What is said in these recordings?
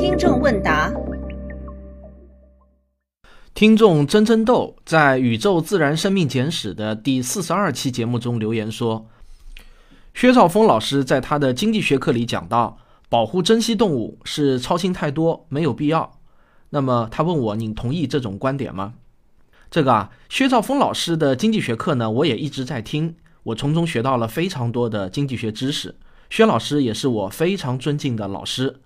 听众问答：听众真真豆在《宇宙自然生命简史》的第四十二期节目中留言说，薛兆丰老师在他的经济学课里讲到，保护珍稀动物是操心太多，没有必要。那么他问我，您同意这种观点吗？这个啊，薛兆丰老师的经济学课呢，我也一直在听，我从中学到了非常多的经济学知识。薛老师也是我非常尊敬的老师，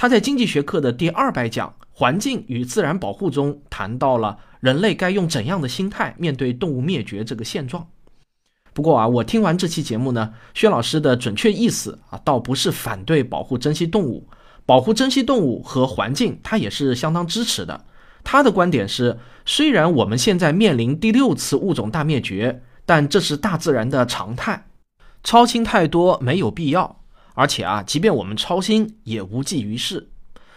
他在经济学课的第二百讲“环境与自然保护”中谈到了人类该用怎样的心态面对动物灭绝这个现状。不过啊，我听完这期节目呢，薛老师的准确意思啊，倒不是反对保护珍稀动物，保护珍稀动物和环境，他也是相当支持的。他的观点是，虽然我们现在面临第六次物种大灭绝，但这是大自然的常态。超清太多没有必要，而且啊，即便我们操心也无济于事。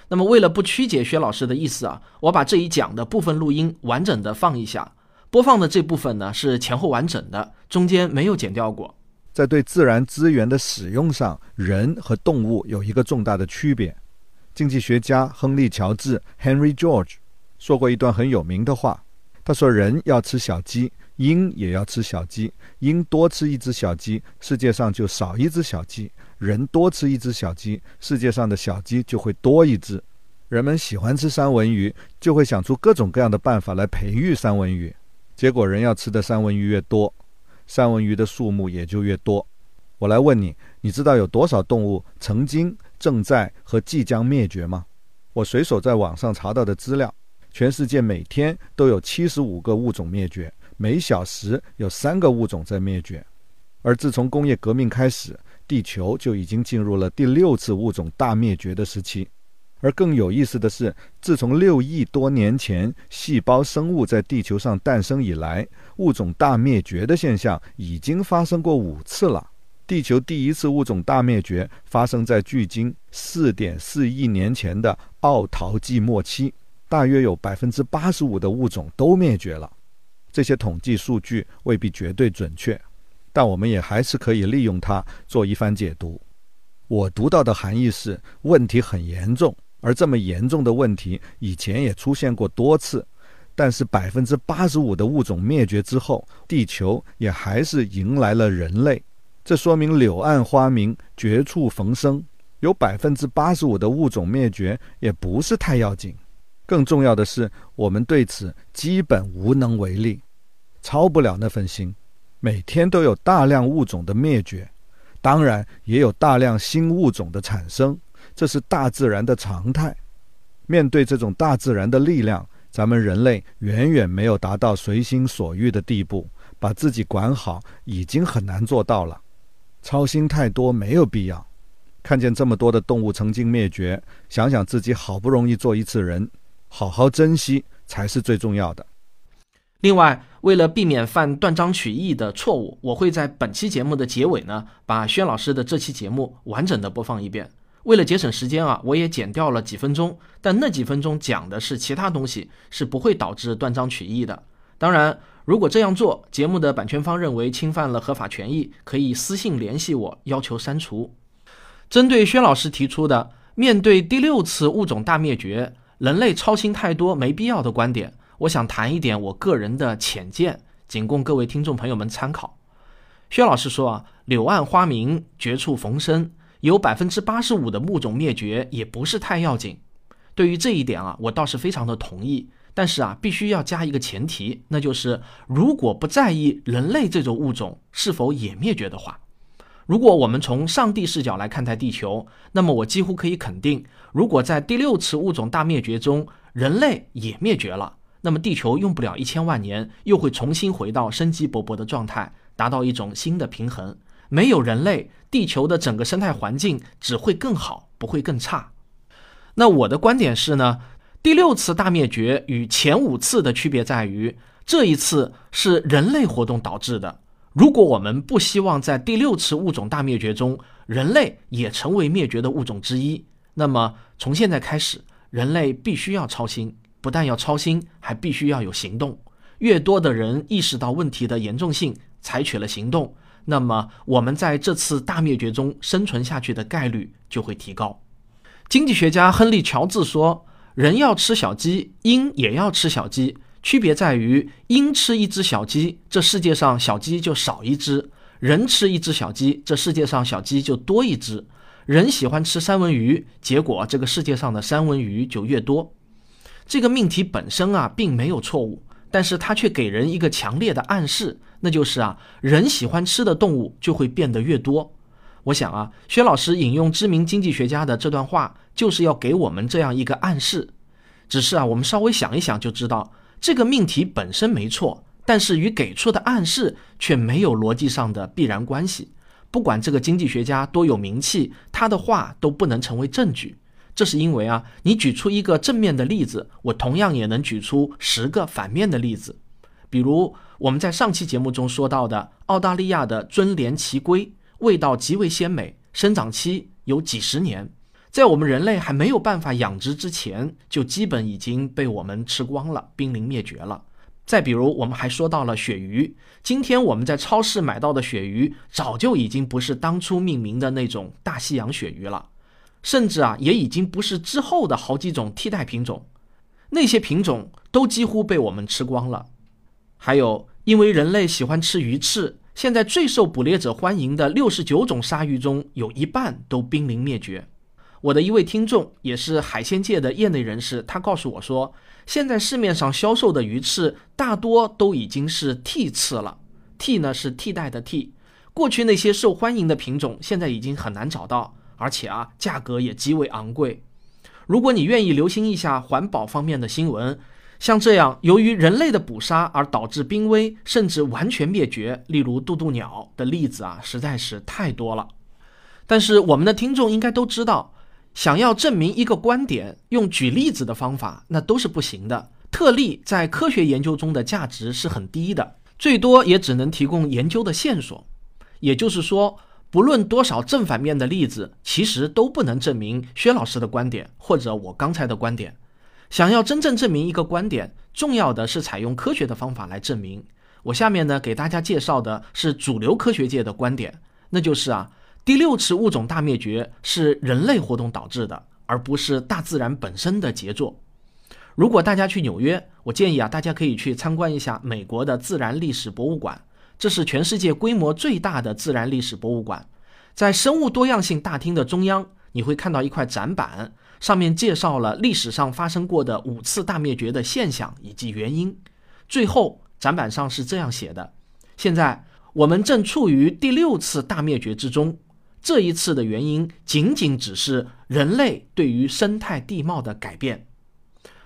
那么，为了不曲解薛老师的意思啊，我把这一讲的部分录音完整的放一下。播放的这部分呢是前后完整的，中间没有剪掉过。在对自然资源的使用上，人和动物有一个重大的区别。经济学家亨利·乔治 （Henry George） 说过一段很有名的话，他说：“人要吃小鸡。”鹰也要吃小鸡，鹰多吃一只小鸡，世界上就少一只小鸡；人多吃一只小鸡，世界上的小鸡就会多一只。人们喜欢吃三文鱼，就会想出各种各样的办法来培育三文鱼。结果，人要吃的三文鱼越多，三文鱼的数目也就越多。我来问你，你知道有多少动物曾经、正在和即将灭绝吗？我随手在网上查到的资料，全世界每天都有七十五个物种灭绝。每小时有三个物种在灭绝，而自从工业革命开始，地球就已经进入了第六次物种大灭绝的时期。而更有意思的是，自从六亿多年前细胞生物在地球上诞生以来，物种大灭绝的现象已经发生过五次了。地球第一次物种大灭绝发生在距今四点四亿年前的奥陶纪末期，大约有百分之八十五的物种都灭绝了。这些统计数据未必绝对准确，但我们也还是可以利用它做一番解读。我读到的含义是问题很严重，而这么严重的问题以前也出现过多次。但是百分之八十五的物种灭绝之后，地球也还是迎来了人类。这说明柳暗花明，绝处逢生。有百分之八十五的物种灭绝也不是太要紧。更重要的是，我们对此基本无能为力，操不了那份心。每天都有大量物种的灭绝，当然也有大量新物种的产生，这是大自然的常态。面对这种大自然的力量，咱们人类远远没有达到随心所欲的地步，把自己管好已经很难做到了。操心太多没有必要。看见这么多的动物曾经灭绝，想想自己好不容易做一次人。好好珍惜才是最重要的。另外，为了避免犯断章取义的错误，我会在本期节目的结尾呢，把薛老师的这期节目完整的播放一遍。为了节省时间啊，我也剪掉了几分钟，但那几分钟讲的是其他东西，是不会导致断章取义的。当然，如果这样做，节目的版权方认为侵犯了合法权益，可以私信联系我，要求删除。针对薛老师提出的面对第六次物种大灭绝。人类操心太多没必要的观点，我想谈一点我个人的浅见，仅供各位听众朋友们参考。薛老师说啊，柳暗花明，绝处逢生，有百分之八十五的物种灭绝也不是太要紧。对于这一点啊，我倒是非常的同意。但是啊，必须要加一个前提，那就是如果不在意人类这种物种是否也灭绝的话。如果我们从上帝视角来看待地球，那么我几乎可以肯定，如果在第六次物种大灭绝中人类也灭绝了，那么地球用不了一千万年，又会重新回到生机勃勃的状态，达到一种新的平衡。没有人类，地球的整个生态环境只会更好，不会更差。那我的观点是呢，第六次大灭绝与前五次的区别在于，这一次是人类活动导致的。如果我们不希望在第六次物种大灭绝中，人类也成为灭绝的物种之一，那么从现在开始，人类必须要操心，不但要操心，还必须要有行动。越多的人意识到问题的严重性，采取了行动，那么我们在这次大灭绝中生存下去的概率就会提高。经济学家亨利·乔治说：“人要吃小鸡，鹰也要吃小鸡，区别在于鹰吃一只小鸡，这世界上小鸡就少一只；人吃一只小鸡，这世界上小鸡就多一只。人喜欢吃三文鱼，结果这个世界上的三文鱼就越多。”这个命题本身啊，并没有错误，但是它却给人一个强烈的暗示，那就是啊，人喜欢吃的动物就会变得越多。我想啊，薛老师引用知名经济学家的这段话，就是要给我们这样一个暗示。只是啊，我们稍微想一想就知道，这个命题本身没错，但是与给出的暗示却没有逻辑上的必然关系。不管这个经济学家多有名气，他的话都不能成为证据。这是因为啊，你举出一个正面的例子，我同样也能举出十个反面的例子。比如我们在上期节目中说到的澳大利亚的尊莲奇龟，味道极为鲜美，生长期有几十年，在我们人类还没有办法养殖之前，就基本已经被我们吃光了，濒临灭绝了。再比如，我们还说到了鳕鱼，今天我们在超市买到的鳕鱼，早就已经不是当初命名的那种大西洋鳕鱼了。甚至啊，也已经不是之后的好几种替代品种，那些品种都几乎被我们吃光了。还有，因为人类喜欢吃鱼翅，现在最受捕猎者欢迎的六十九种鲨鱼中有一半都濒临灭绝。我的一位听众也是海鲜界的业内人士，他告诉我说，现在市面上销售的鱼翅大多都已经是替翅了。替呢是替代的替，过去那些受欢迎的品种现在已经很难找到。而且啊，价格也极为昂贵。如果你愿意留心一下环保方面的新闻，像这样由于人类的捕杀而导致濒危甚至完全灭绝，例如渡渡鸟的例子啊，实在是太多了。但是我们的听众应该都知道，想要证明一个观点，用举例子的方法那都是不行的。特例在科学研究中的价值是很低的，最多也只能提供研究的线索。也就是说。不论多少正反面的例子，其实都不能证明薛老师的观点或者我刚才的观点。想要真正证明一个观点，重要的是采用科学的方法来证明。我下面呢给大家介绍的是主流科学界的观点，那就是啊，第六次物种大灭绝是人类活动导致的，而不是大自然本身的杰作。如果大家去纽约，我建议啊，大家可以去参观一下美国的自然历史博物馆。这是全世界规模最大的自然历史博物馆，在生物多样性大厅的中央，你会看到一块展板，上面介绍了历史上发生过的五次大灭绝的现象以及原因。最后，展板上是这样写的：现在我们正处于第六次大灭绝之中，这一次的原因仅仅只是人类对于生态地貌的改变。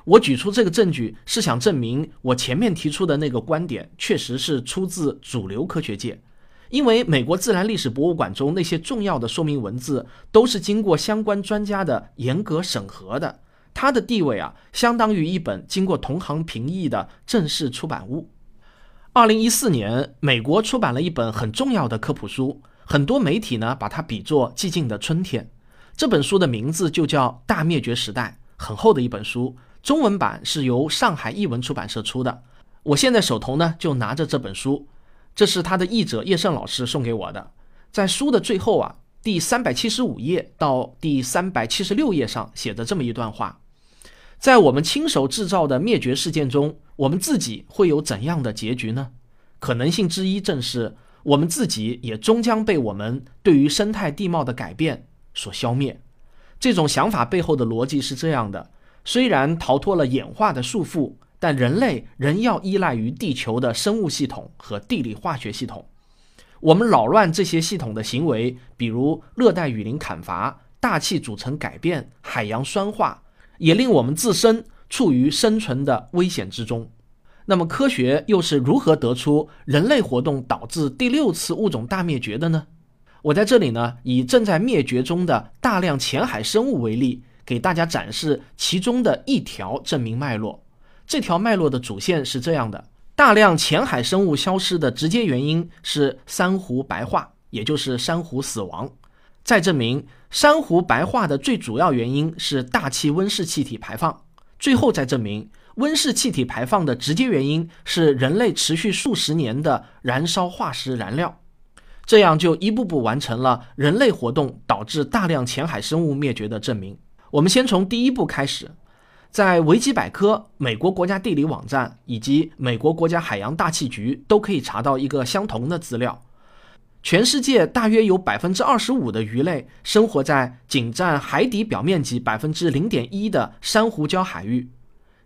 我举出这个证据是想证明我前面提出的那个观点确实是出自主流科学界，因为美国自然历史博物馆中那些重要的说明文字都是经过相关专家的严格审核的，它的地位啊相当于一本经过同行评议的正式出版物。二零一四年，美国出版了一本很重要的科普书，很多媒体呢把它比作寂静的春天。这本书的名字就叫《大灭绝时代》，很厚的一本书。中文版是由上海译文出版社出的，我现在手头呢就拿着这本书，这是他的译者叶盛老师送给我的。在书的最后啊，第三百七十五页到第三百七十六页上写着这么一段话：在我们亲手制造的灭绝事件中，我们自己会有怎样的结局呢？可能性之一正是我们自己也终将被我们对于生态地貌的改变所消灭。这种想法背后的逻辑是这样的。虽然逃脱了演化的束缚，但人类仍要依赖于地球的生物系统和地理化学系统。我们扰乱这些系统的行为，比如热带雨林砍伐、大气组成改变、海洋酸化，也令我们自身处于生存的危险之中。那么，科学又是如何得出人类活动导致第六次物种大灭绝的呢？我在这里呢，以正在灭绝中的大量浅海生物为例。给大家展示其中的一条证明脉络。这条脉络的主线是这样的：大量浅海生物消失的直接原因是珊瑚白化，也就是珊瑚死亡。再证明珊瑚白化的最主要原因是大气温室气体排放。最后再证明温室气体排放的直接原因是人类持续数十年的燃烧化石燃料。这样就一步步完成了人类活动导致大量浅海生物灭绝的证明。我们先从第一步开始，在维基百科、美国国家地理网站以及美国国家海洋大气局都可以查到一个相同的资料。全世界大约有百分之二十五的鱼类生活在仅占海底表面积百分之零点一的珊瑚礁海域。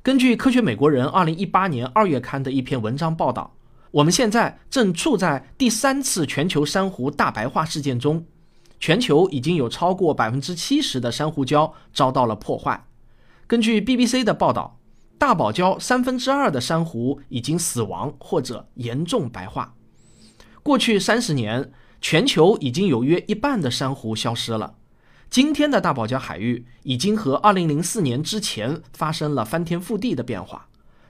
根据《科学美国人》二零一八年二月刊的一篇文章报道，我们现在正处在第三次全球珊瑚大白化事件中，全球已经有超过百分之七十的珊瑚礁遭到了破坏。根据 BBC 的报道，大堡礁三分之二的珊瑚已经死亡或者严重白化。过去三十年，全球已经有约一半的珊瑚消失了。今天的大堡礁海域已经和2004年之前发生了翻天覆地的变化，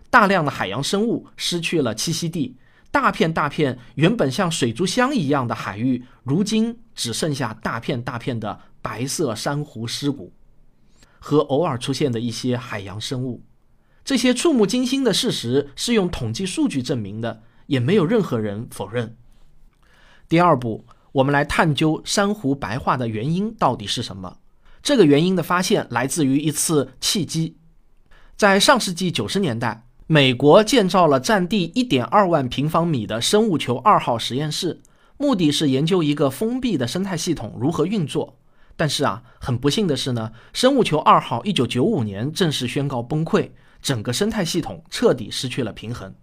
大量的海洋生物失去了栖息地，大片大片原本像水族箱一样的海域，如今只剩下大片大片的白色珊瑚尸骨和偶尔出现的一些海洋生物。这些触目惊心的事实是用统计数据证明的，也没有任何人否认。第二步，我们来探究珊瑚白化的原因到底是什么。这个原因的发现来自于一次契机。在上世纪九十年代，美国建造了占地一点二万平方米的生物球二号实验室，目的是研究一个封闭的生态系统如何运作。但是啊，很不幸的是呢，生物球二号一九九五年正式宣告崩溃，整个生态系统彻底失去了平衡。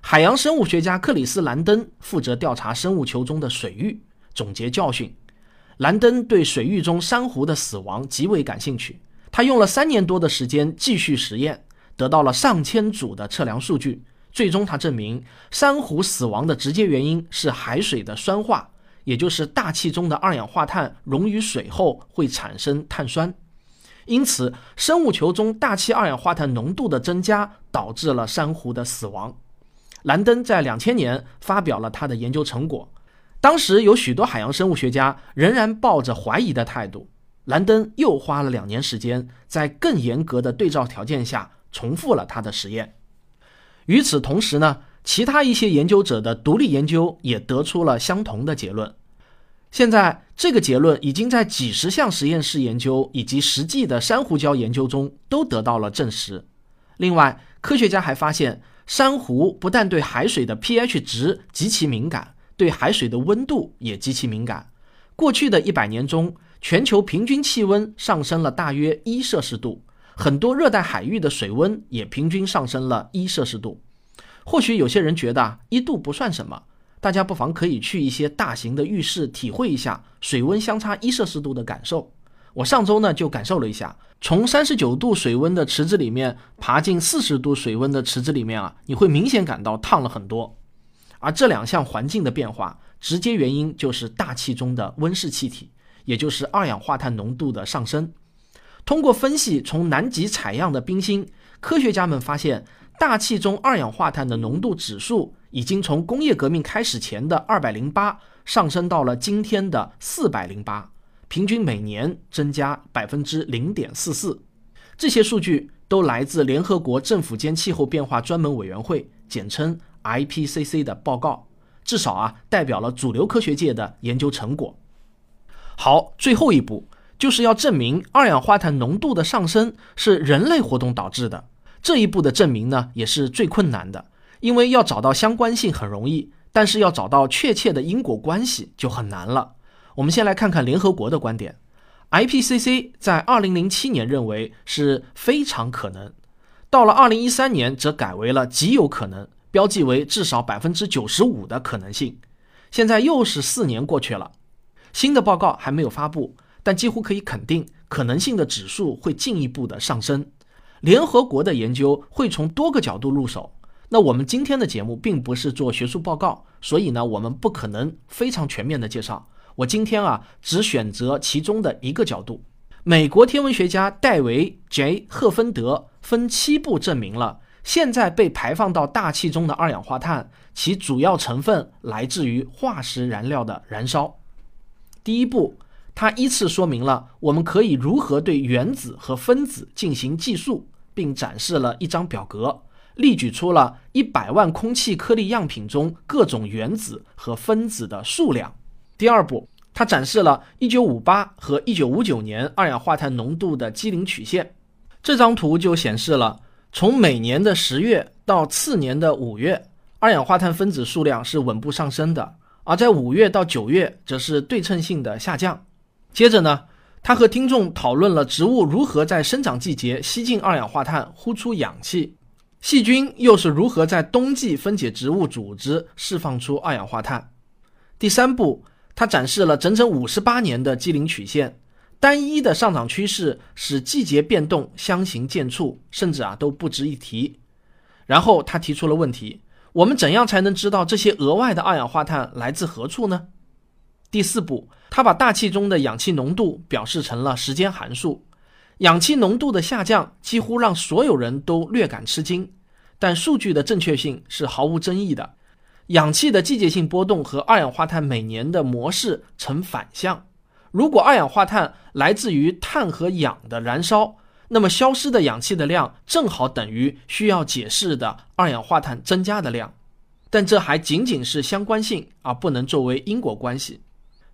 海洋生物学家克里斯·兰登负责调查生物球中的水域，总结教训。兰登对水域中珊瑚的死亡极为感兴趣，他用了三年多的时间继续实验，得到了上千组的测量数据。最终，他证明珊瑚死亡的直接原因是海水的酸化，也就是大气中的二氧化碳溶于水后会产生碳酸。因此，生物球中大气二氧化碳浓度的增加导致了珊瑚的死亡。兰登在两千年发表了他的研究成果，当时有许多海洋生物学家仍然抱着怀疑的态度。兰登又花了两年时间，在更严格的对照条件下重复了他的实验。与此同时呢，其他一些研究者的独立研究也得出了相同的结论。现在，这个结论已经在几十项实验室研究以及实际的珊瑚礁研究中都得到了证实。另外，科学家还发现。珊瑚不但对海水的 pH 值极其敏感，对海水的温度也极其敏感。过去的一百年中，全球平均气温上升了大约一摄氏度，很多热带海域的水温也平均上升了一摄氏度。或许有些人觉得啊一度不算什么，大家不妨可以去一些大型的浴室体会一下水温相差一摄氏度的感受。我上周呢就感受了一下，从三十九度水温的池子里面爬进四十度水温的池子里面啊，你会明显感到烫了很多。而这两项环境的变化，直接原因就是大气中的温室气体，也就是二氧化碳浓度的上升。通过分析从南极采样的冰芯，科学家们发现，大气中二氧化碳的浓度指数已经从工业革命开始前的二百零八上升到了今天的四百零八。平均每年增加百分之零点四四，这些数据都来自联合国政府间气候变化专门委员会（简称 IPCC） 的报告，至少啊代表了主流科学界的研究成果。好，最后一步就是要证明二氧化碳浓度的上升是人类活动导致的。这一步的证明呢，也是最困难的，因为要找到相关性很容易，但是要找到确切的因果关系就很难了。我们先来看看联合国的观点，IPCC 在2007年认为是非常可能，到了2013年则改为了极有可能，标记为至少百分之九十五的可能性。现在又是四年过去了，新的报告还没有发布，但几乎可以肯定，可能性的指数会进一步的上升。联合国的研究会从多个角度入手。那我们今天的节目并不是做学术报告，所以呢，我们不可能非常全面的介绍。我今天啊，只选择其中的一个角度。美国天文学家戴维 ·J· 赫芬德分七步证明了现在被排放到大气中的二氧化碳，其主要成分来自于化石燃料的燃烧。第一步，他依次说明了我们可以如何对原子和分子进行计数，并展示了一张表格，例举出了一百万空气颗粒样品中各种原子和分子的数量。第二步，它展示了1958和1959年二氧化碳浓度的基龄曲线。这张图就显示了，从每年的十月到次年的五月，二氧化碳分子数量是稳步上升的，而在五月到九月则是对称性的下降。接着呢，他和听众讨论了植物如何在生长季节吸进二氧化碳，呼出氧气。细菌又是如何在冬季分解植物组织，释放出二氧化碳？第三步，他展示了整整五十八年的基龄曲线，单一的上涨趋势使季节变动相形见绌，甚至啊都不值一提。然后他提出了问题：我们怎样才能知道这些额外的二氧化碳来自何处呢？第四步，他把大气中的氧气浓度表示成了时间函数。氧气浓度的下降几乎让所有人都略感吃惊，但数据的正确性是毫无争议的。氧气的季节性波动和二氧化碳每年的模式呈反向。如果二氧化碳来自于碳和氧的燃烧，那么消失的氧气的量正好等于需要解释的二氧化碳增加的量。但这还仅仅是相关性，而不能作为因果关系。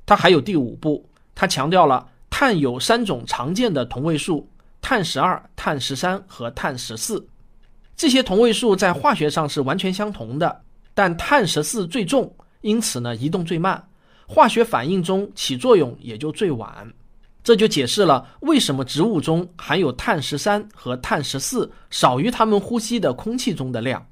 它还有第五步，它强调了。碳有三种常见的同位素：碳十二、碳十三和碳十四。这些同位素在化学上是完全相同的，但碳十四最重，因此呢移动最慢，化学反应中起作用也就最晚。这就解释了为什么植物中含有碳十三和碳十四少于它们呼吸的空气中的量。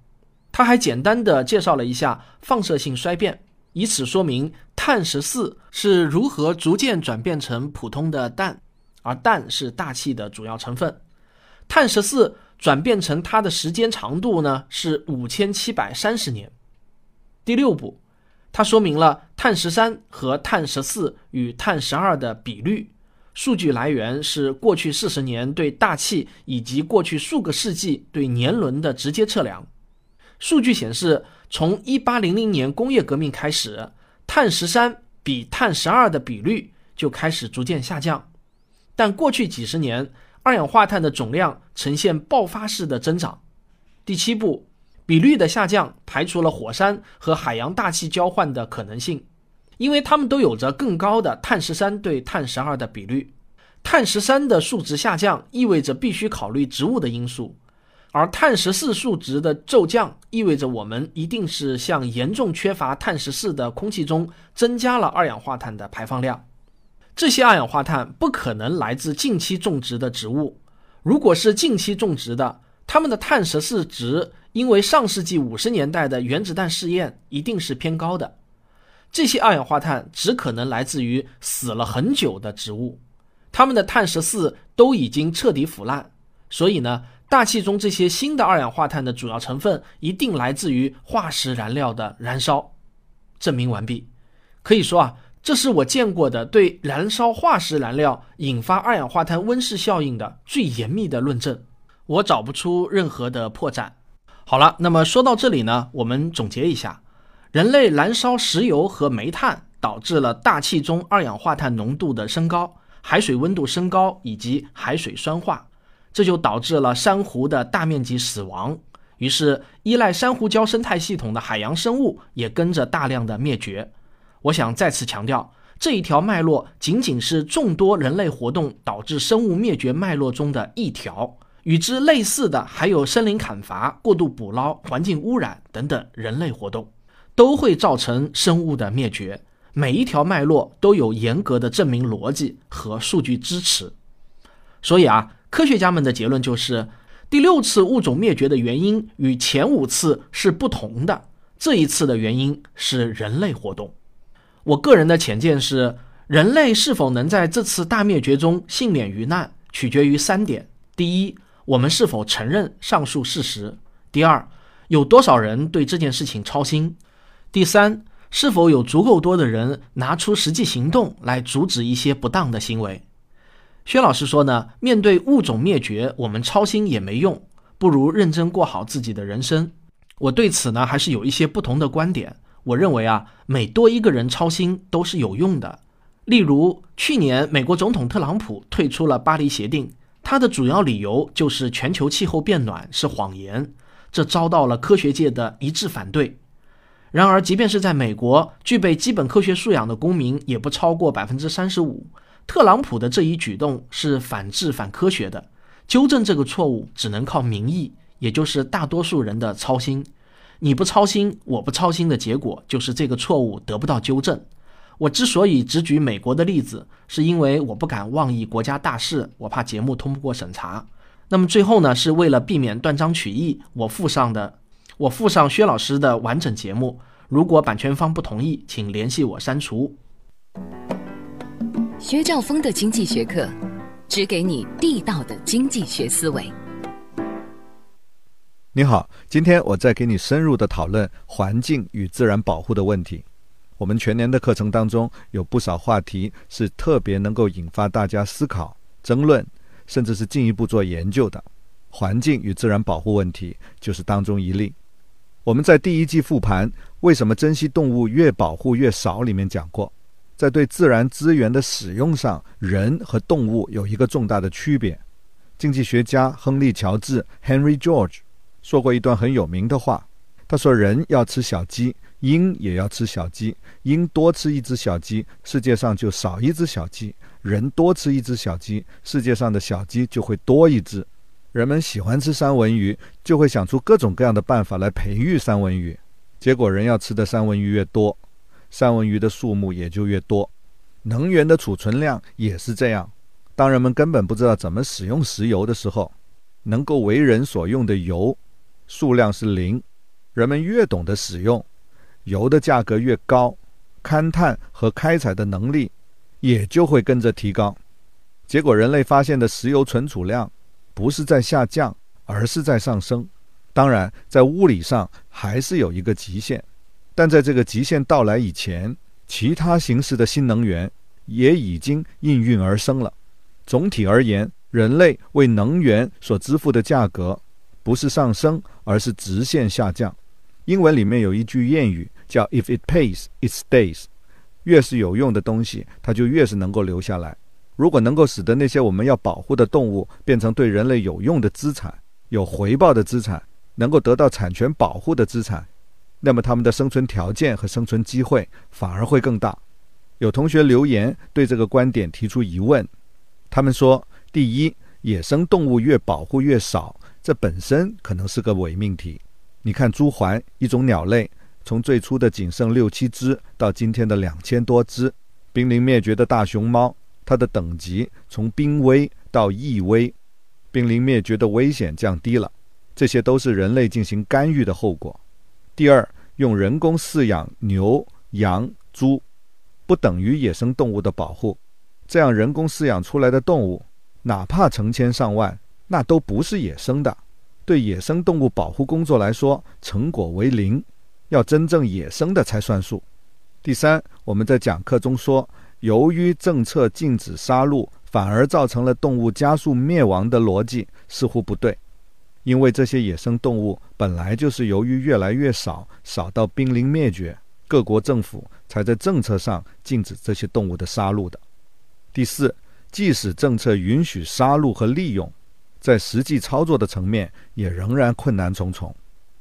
他还简单的介绍了一下放射性衰变。以此说明碳十四是如何逐渐转变成普通的氮，而氮是大气的主要成分。碳十四转变成它的时间长度呢是五千七百三十年。第六步，它说明了碳十三和碳十四与碳十二的比率。数据来源是过去四十年对大气以及过去数个世纪对年轮的直接测量。数据显示。从一八零零年工业革命开始，碳十三比碳十二的比率就开始逐渐下降。但过去几十年，二氧化碳的总量呈现爆发式的增长。第七步，比率的下降排除了火山和海洋大气交换的可能性，因为它们都有着更高的碳十三对碳十二的比率。碳十三的数值下降意味着必须考虑植物的因素。而碳十四数值的骤降，意味着我们一定是向严重缺乏碳十四的空气中增加了二氧化碳的排放量。这些二氧化碳不可能来自近期种植的植物。如果是近期种植的，它们的碳十四值因为上世纪五十年代的原子弹试验一定是偏高的。这些二氧化碳只可能来自于死了很久的植物，它们的碳十四都已经彻底腐烂。所以呢？大气中这些新的二氧化碳的主要成分一定来自于化石燃料的燃烧。证明完毕。可以说啊，这是我见过的对燃烧化石燃料引发二氧化碳温室效应的最严密的论证。我找不出任何的破绽。好了，那么说到这里呢，我们总结一下：人类燃烧石油和煤炭导致了大气中二氧化碳浓度的升高，海水温度升高以及海水酸化。这就导致了珊瑚的大面积死亡，于是依赖珊瑚礁生态系统的海洋生物也跟着大量的灭绝。我想再次强调，这一条脉络仅仅是众多人类活动导致生物灭绝脉络中的一条，与之类似的还有森林砍伐、过度捕捞、环境污染等等人类活动，都会造成生物的灭绝。每一条脉络都有严格的证明逻辑和数据支持，所以啊。科学家们的结论就是，第六次物种灭绝的原因与前五次是不同的。这一次的原因是人类活动。我个人的浅见是，人类是否能在这次大灭绝中幸免于难，取决于三点：第一，我们是否承认上述事实；第二，有多少人对这件事情操心；第三，是否有足够多的人拿出实际行动来阻止一些不当的行为。薛老师说呢，面对物种灭绝，我们操心也没用，不如认真过好自己的人生。我对此呢，还是有一些不同的观点。我认为啊，每多一个人操心都是有用的。例如，去年美国总统特朗普退出了巴黎协定，他的主要理由就是全球气候变暖是谎言，这遭到了科学界的一致反对。然而，即便是在美国，具备基本科学素养的公民也不超过百分之三十五。特朗普的这一举动是反智、反科学的。纠正这个错误只能靠民意，也就是大多数人的操心。你不操心，我不操心的结果就是这个错误得不到纠正。我之所以只举美国的例子，是因为我不敢妄议国家大事，我怕节目通不过审查。那么最后呢，是为了避免断章取义，我附上的。我附上薛老师的完整节目，如果版权方不同意，请联系我删除。薛兆丰的经济学课，只给你地道的经济学思维。你好，今天我再给你深入的讨论环境与自然保护的问题。我们全年的课程当中，有不少话题是特别能够引发大家思考、争论，甚至是进一步做研究的。环境与自然保护问题就是当中一例。我们在第一季复盘“为什么珍稀动物越保护越少”里面讲过，在对自然资源的使用上，人和动物有一个重大的区别。经济学家亨利·乔治 （Henry George） 说过一段很有名的话，他说：“人要吃小鸡，鹰也要吃小鸡。鹰多吃一只小鸡，世界上就少一只小鸡；人多吃一只小鸡，世界上的小鸡就会多一只。”人们喜欢吃三文鱼，就会想出各种各样的办法来培育三文鱼。结果，人要吃的三文鱼越多，三文鱼的数目也就越多。能源的储存量也是这样。当人们根本不知道怎么使用石油的时候，能够为人所用的油数量是零。人们越懂得使用，油的价格越高，勘探和开采的能力也就会跟着提高。结果，人类发现的石油存储量。不是在下降，而是在上升。当然，在物理上还是有一个极限，但在这个极限到来以前，其他形式的新能源也已经应运而生了。总体而言，人类为能源所支付的价格不是上升，而是直线下降。英文里面有一句谚语叫 “If it pays, it stays”，越是有用的东西，它就越是能够留下来。如果能够使得那些我们要保护的动物变成对人类有用的资产、有回报的资产、能够得到产权保护的资产，那么它们的生存条件和生存机会反而会更大。有同学留言对这个观点提出疑问，他们说：第一，野生动物越保护越少，这本身可能是个伪命题。你看，朱鹮一种鸟类，从最初的仅剩六七只，到今天的两千多只；濒临灭绝的大熊猫。它的等级从濒危到易危，濒临灭绝的危险降低了，这些都是人类进行干预的后果。第二，用人工饲养牛、羊、猪，不等于野生动物的保护。这样人工饲养出来的动物，哪怕成千上万，那都不是野生的。对野生动物保护工作来说，成果为零，要真正野生的才算数。第三，我们在讲课中说。由于政策禁止杀戮，反而造成了动物加速灭亡的逻辑似乎不对，因为这些野生动物本来就是由于越来越少，少到濒临灭绝，各国政府才在政策上禁止这些动物的杀戮的。第四，即使政策允许杀戮和利用，在实际操作的层面也仍然困难重重，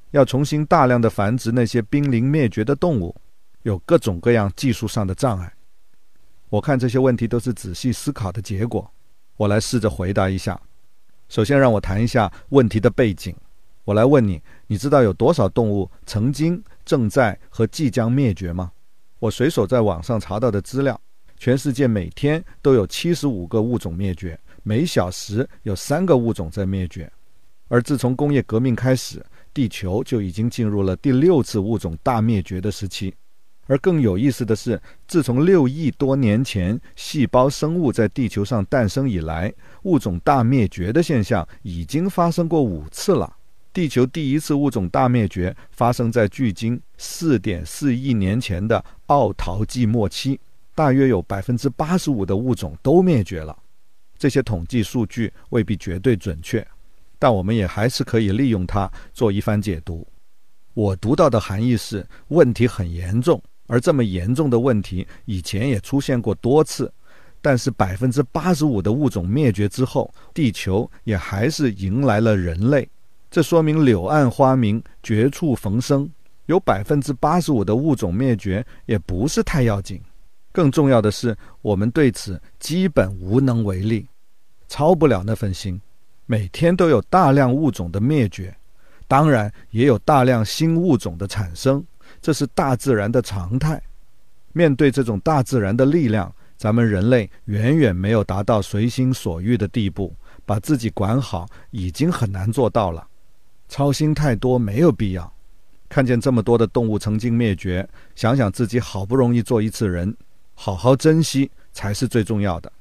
要重新大量的繁殖那些濒临灭绝的动物，有各种各样技术上的障碍。我看这些问题都是仔细思考的结果，我来试着回答一下。首先，让我谈一下问题的背景。我来问你：你知道有多少动物曾经、正在和即将灭绝吗？我随手在网上查到的资料，全世界每天都有七十五个物种灭绝，每小时有三个物种在灭绝。而自从工业革命开始，地球就已经进入了第六次物种大灭绝的时期。而更有意思的是，自从六亿多年前细胞生物在地球上诞生以来，物种大灭绝的现象已经发生过五次了。地球第一次物种大灭绝发生在距今四点四亿年前的奥陶纪末期，大约有百分之八十五的物种都灭绝了。这些统计数据未必绝对准确，但我们也还是可以利用它做一番解读。我读到的含义是，问题很严重。而这么严重的问题，以前也出现过多次，但是百分之八十五的物种灭绝之后，地球也还是迎来了人类。这说明柳暗花明、绝处逢生，有百分之八十五的物种灭绝也不是太要紧。更重要的是，我们对此基本无能为力，操不了那份心。每天都有大量物种的灭绝，当然也有大量新物种的产生，这是大自然的常态。面对这种大自然的力量，咱们人类远远没有达到随心所欲的地步，把自己管好已经很难做到了。操心太多没有必要。看见这么多的动物曾经灭绝，想想自己好不容易做一次人，好好珍惜才是最重要的。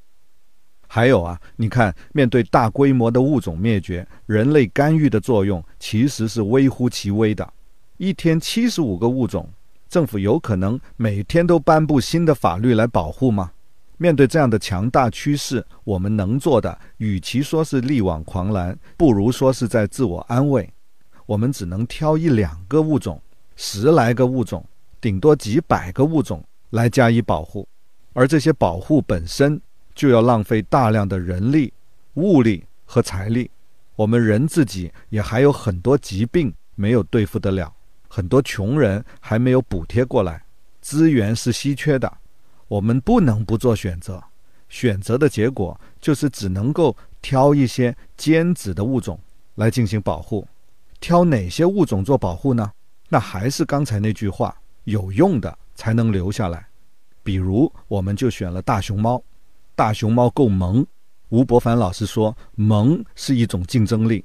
还有啊，你看，面对大规模的物种灭绝，人类干预的作用其实是微乎其微的。一天七十五个物种，政府有可能每天都颁布新的法律来保护吗？面对这样的强大趋势，我们能做的，与其说是力挽狂澜，不如说是在自我安慰。我们只能挑一两个物种、十来个物种，顶多几百个物种来加以保护，而这些保护本身。就要浪费大量的人力、物力和财力。我们人自己也还有很多疾病没有对付得了，很多穷人还没有补贴过来，资源是稀缺的。我们不能不做选择，选择的结果就是只能够挑一些尖子的物种来进行保护。挑哪些物种做保护呢？那还是刚才那句话，有用的才能留下来。比如，我们就选了大熊猫。大熊猫够萌，吴伯凡老师说，萌是一种竞争力。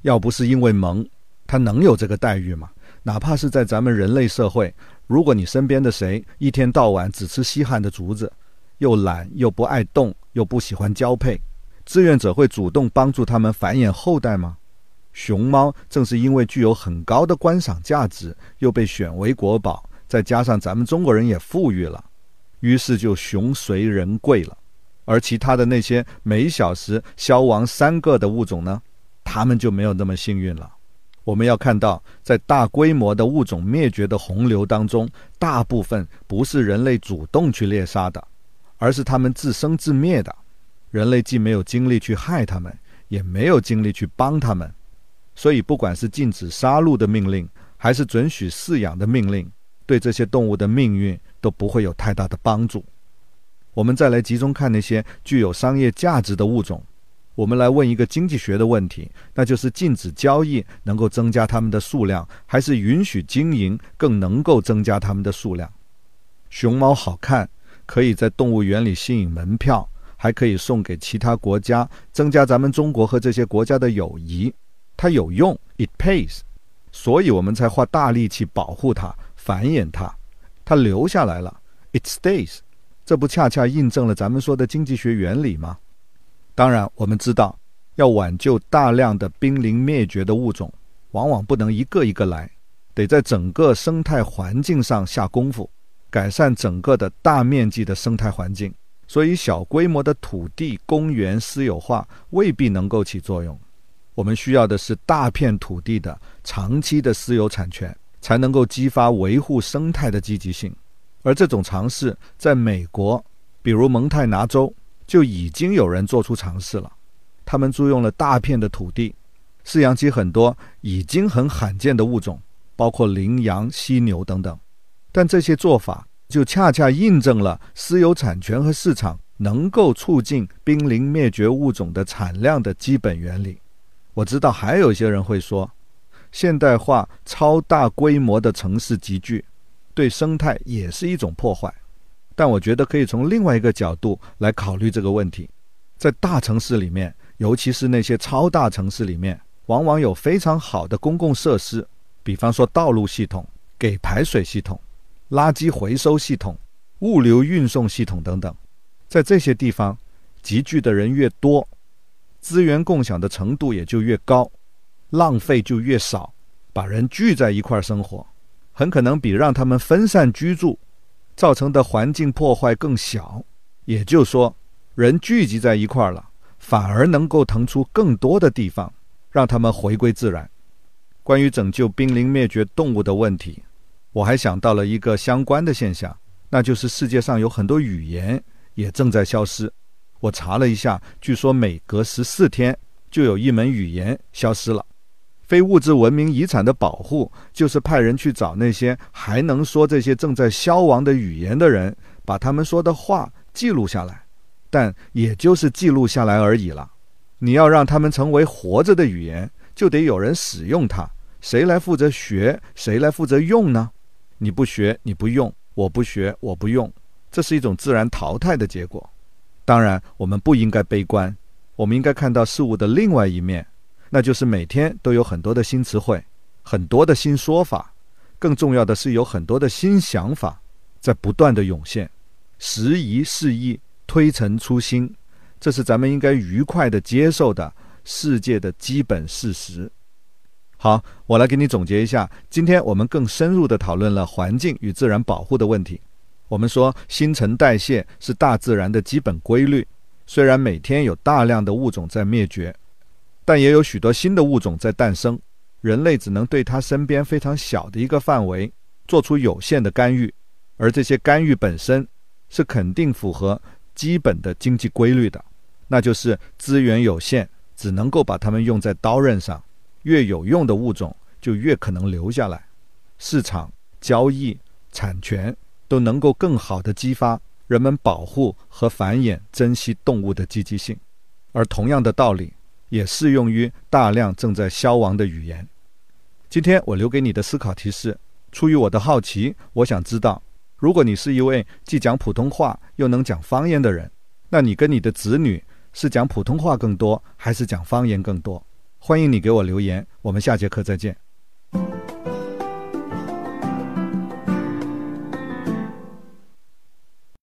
要不是因为萌，它能有这个待遇吗？哪怕是在咱们人类社会，如果你身边的谁一天到晚只吃稀罕的竹子，又懒又不爱动，又不喜欢交配，志愿者会主动帮助他们繁衍后代吗？熊猫正是因为具有很高的观赏价值，又被选为国宝，再加上咱们中国人也富裕了，于是就熊随人贵了。而其他的那些每小时消亡三个的物种呢？他们就没有那么幸运了。我们要看到，在大规模的物种灭绝的洪流当中，大部分不是人类主动去猎杀的，而是它们自生自灭的。人类既没有精力去害它们，也没有精力去帮它们，所以不管是禁止杀戮的命令，还是准许饲养的命令，对这些动物的命运都不会有太大的帮助。我们再来集中看那些具有商业价值的物种。我们来问一个经济学的问题，那就是禁止交易能够增加它们的数量，还是允许经营更能够增加它们的数量？熊猫好看，可以在动物园里吸引门票，还可以送给其他国家，增加咱们中国和这些国家的友谊。它有用，it pays，所以我们才花大力气保护它、繁衍它。它留下来了，it stays。这不恰恰印证了咱们说的经济学原理吗？当然，我们知道，要挽救大量的濒临灭绝的物种，往往不能一个一个来，得在整个生态环境上下功夫，改善整个的大面积的生态环境。所以，小规模的土地公园私有化未必能够起作用。我们需要的是大片土地的长期的私有产权，才能够激发维护生态的积极性。而这种尝试在美国，比如蒙泰拿州，就已经有人做出尝试了。他们租用了大片的土地，饲养起很多已经很罕见的物种，包括羚羊、犀牛等等。但这些做法就恰恰印证了私有产权和市场能够促进濒临灭绝物种的产量的基本原理。我知道还有些人会说，现代化超大规模的城市集聚。对生态也是一种破坏，但我觉得可以从另外一个角度来考虑这个问题。在大城市里面，尤其是那些超大城市里面，往往有非常好的公共设施，比方说道路系统、给排水系统、垃圾回收系统、物流运送系统等等。在这些地方，集聚的人越多，资源共享的程度也就越高，浪费就越少，把人聚在一块儿生活。很可能比让他们分散居住造成的环境破坏更小，也就是说，人聚集在一块儿了，反而能够腾出更多的地方，让他们回归自然。关于拯救濒临灭绝动物的问题，我还想到了一个相关的现象，那就是世界上有很多语言也正在消失。我查了一下，据说每隔十四天就有一门语言消失了。非物质文明遗产的保护，就是派人去找那些还能说这些正在消亡的语言的人，把他们说的话记录下来。但也就是记录下来而已了。你要让他们成为活着的语言，就得有人使用它。谁来负责学？谁来负责用呢？你不学，你不用；我不学，我不用。这是一种自然淘汰的结果。当然，我们不应该悲观，我们应该看到事物的另外一面。那就是每天都有很多的新词汇，很多的新说法，更重要的是有很多的新想法在不断的涌现，时移世易，推陈出新，这是咱们应该愉快的接受的世界的基本事实。好，我来给你总结一下，今天我们更深入的讨论了环境与自然保护的问题。我们说新陈代谢是大自然的基本规律，虽然每天有大量的物种在灭绝。但也有许多新的物种在诞生，人类只能对它身边非常小的一个范围做出有限的干预，而这些干预本身是肯定符合基本的经济规律的，那就是资源有限，只能够把它们用在刀刃上，越有用的物种就越可能留下来，市场交易、产权都能够更好的激发人们保护和繁衍、珍惜动物的积极性，而同样的道理。也适用于大量正在消亡的语言。今天我留给你的思考提示：出于我的好奇，我想知道，如果你是一位既讲普通话又能讲方言的人，那你跟你的子女是讲普通话更多，还是讲方言更多？欢迎你给我留言。我们下节课再见。